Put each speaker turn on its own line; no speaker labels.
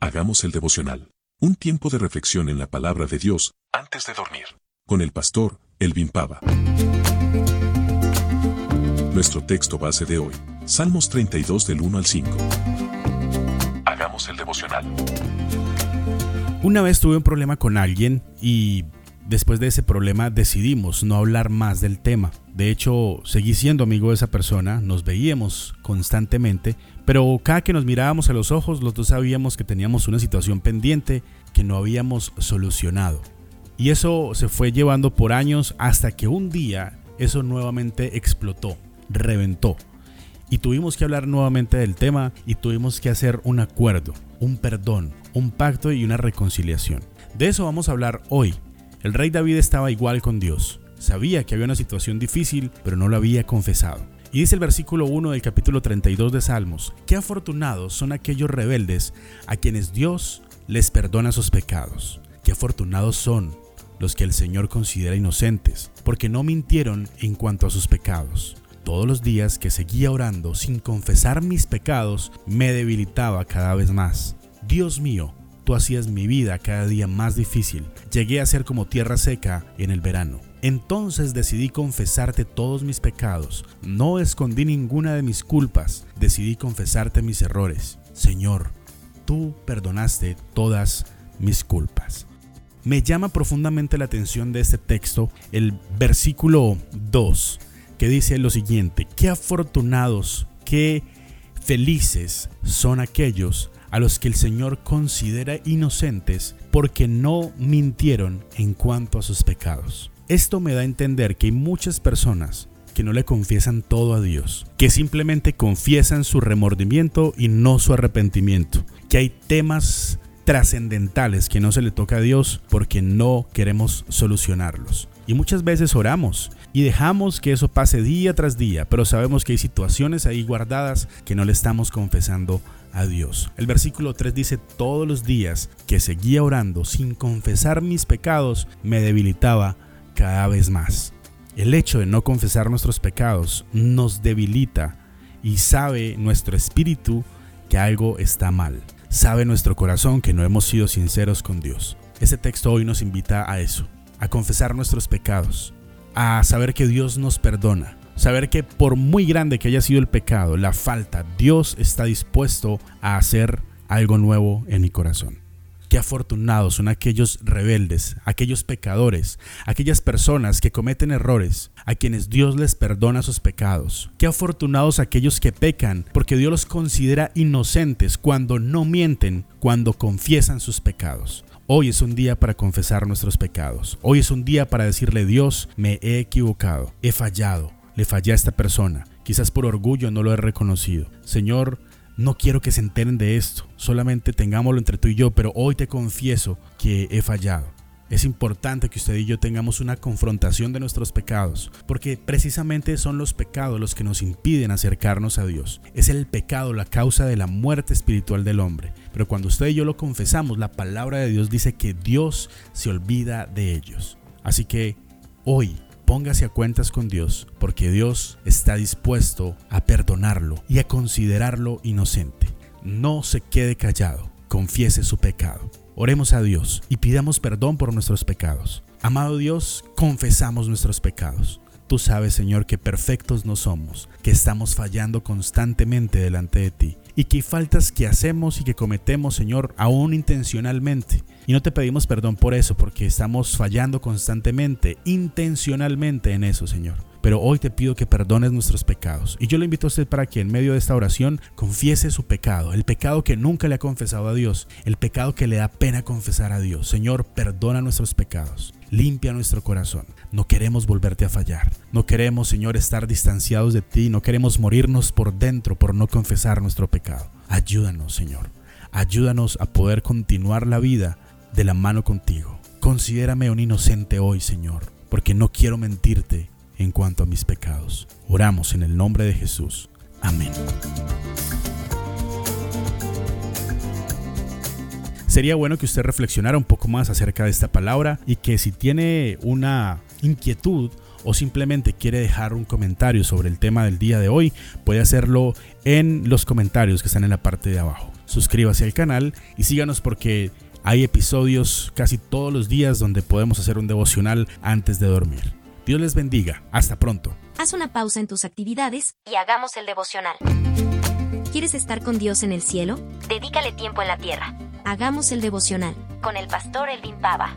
Hagamos el devocional. Un tiempo de reflexión en la palabra de Dios antes de dormir. Con el pastor Elvin Pava. Nuestro texto base de hoy. Salmos 32 del 1 al 5. Hagamos el devocional.
Una vez tuve un problema con alguien y después de ese problema decidimos no hablar más del tema. De hecho, seguí siendo amigo de esa persona, nos veíamos constantemente, pero cada que nos mirábamos a los ojos, los dos sabíamos que teníamos una situación pendiente que no habíamos solucionado. Y eso se fue llevando por años hasta que un día eso nuevamente explotó, reventó. Y tuvimos que hablar nuevamente del tema y tuvimos que hacer un acuerdo, un perdón, un pacto y una reconciliación. De eso vamos a hablar hoy el rey David estaba igual con Dios. Sabía que había una situación difícil, pero no lo había confesado. Y dice el versículo 1 del capítulo 32 de Salmos, qué afortunados son aquellos rebeldes a quienes Dios les perdona sus pecados. Qué afortunados son los que el Señor considera inocentes, porque no mintieron en cuanto a sus pecados. Todos los días que seguía orando sin confesar mis pecados, me debilitaba cada vez más. Dios mío, tú hacías mi vida cada día más difícil. Llegué a ser como tierra seca en el verano. Entonces decidí confesarte todos mis pecados. No escondí ninguna de mis culpas. Decidí confesarte mis errores. Señor, tú perdonaste todas mis culpas. Me llama profundamente la atención de este texto el versículo 2, que dice lo siguiente, qué afortunados, qué felices son aquellos a los que el Señor considera inocentes porque no mintieron en cuanto a sus pecados. Esto me da a entender que hay muchas personas que no le confiesan todo a Dios, que simplemente confiesan su remordimiento y no su arrepentimiento, que hay temas trascendentales que no se le toca a Dios porque no queremos solucionarlos. Y muchas veces oramos y dejamos que eso pase día tras día, pero sabemos que hay situaciones ahí guardadas que no le estamos confesando a Dios. El versículo 3 dice, todos los días que seguía orando sin confesar mis pecados, me debilitaba cada vez más. El hecho de no confesar nuestros pecados nos debilita y sabe nuestro espíritu que algo está mal. Sabe nuestro corazón que no hemos sido sinceros con Dios. Ese texto hoy nos invita a eso, a confesar nuestros pecados, a saber que Dios nos perdona, saber que por muy grande que haya sido el pecado, la falta, Dios está dispuesto a hacer algo nuevo en mi corazón. Qué afortunados son aquellos rebeldes, aquellos pecadores, aquellas personas que cometen errores, a quienes Dios les perdona sus pecados. Qué afortunados aquellos que pecan, porque Dios los considera inocentes cuando no mienten, cuando confiesan sus pecados. Hoy es un día para confesar nuestros pecados. Hoy es un día para decirle Dios, me he equivocado, he fallado, le fallé a esta persona. Quizás por orgullo no lo he reconocido. Señor, no quiero que se enteren de esto. Solamente tengámoslo entre tú y yo, pero hoy te confieso que he fallado. Es importante que usted y yo tengamos una confrontación de nuestros pecados, porque precisamente son los pecados los que nos impiden acercarnos a Dios. Es el pecado la causa de la muerte espiritual del hombre. Pero cuando usted y yo lo confesamos, la palabra de Dios dice que Dios se olvida de ellos. Así que hoy póngase a cuentas con Dios, porque Dios está dispuesto a perdonarlo y a considerarlo inocente. No se quede callado, confiese su pecado. Oremos a Dios y pidamos perdón por nuestros pecados. Amado Dios, confesamos nuestros pecados. Tú sabes, Señor, que perfectos no somos, que estamos fallando constantemente delante de ti y que hay faltas que hacemos y que cometemos, Señor, aún intencionalmente. Y no te pedimos perdón por eso, porque estamos fallando constantemente, intencionalmente en eso, Señor. Pero hoy te pido que perdones nuestros pecados. Y yo le invito a usted para que en medio de esta oración confiese su pecado, el pecado que nunca le ha confesado a Dios, el pecado que le da pena confesar a Dios. Señor, perdona nuestros pecados. Limpia nuestro corazón. No queremos volverte a fallar. No queremos, Señor, estar distanciados de ti. No queremos morirnos por dentro por no confesar nuestro pecado. Ayúdanos, Señor. Ayúdanos a poder continuar la vida de la mano contigo. Considérame un inocente hoy, Señor, porque no quiero mentirte en cuanto a mis pecados. Oramos en el nombre de Jesús. Amén. Sería bueno que usted reflexionara un poco más acerca de esta palabra y que si tiene una inquietud o simplemente quiere dejar un comentario sobre el tema del día de hoy, puede hacerlo en los comentarios que están en la parte de abajo. Suscríbase al canal y síganos porque hay episodios casi todos los días donde podemos hacer un devocional antes de dormir. Dios les bendiga. Hasta pronto.
Haz una pausa en tus actividades y hagamos el devocional. ¿Quieres estar con Dios en el cielo? Dedícale tiempo en la tierra. Hagamos el devocional con el pastor Elvin Pava.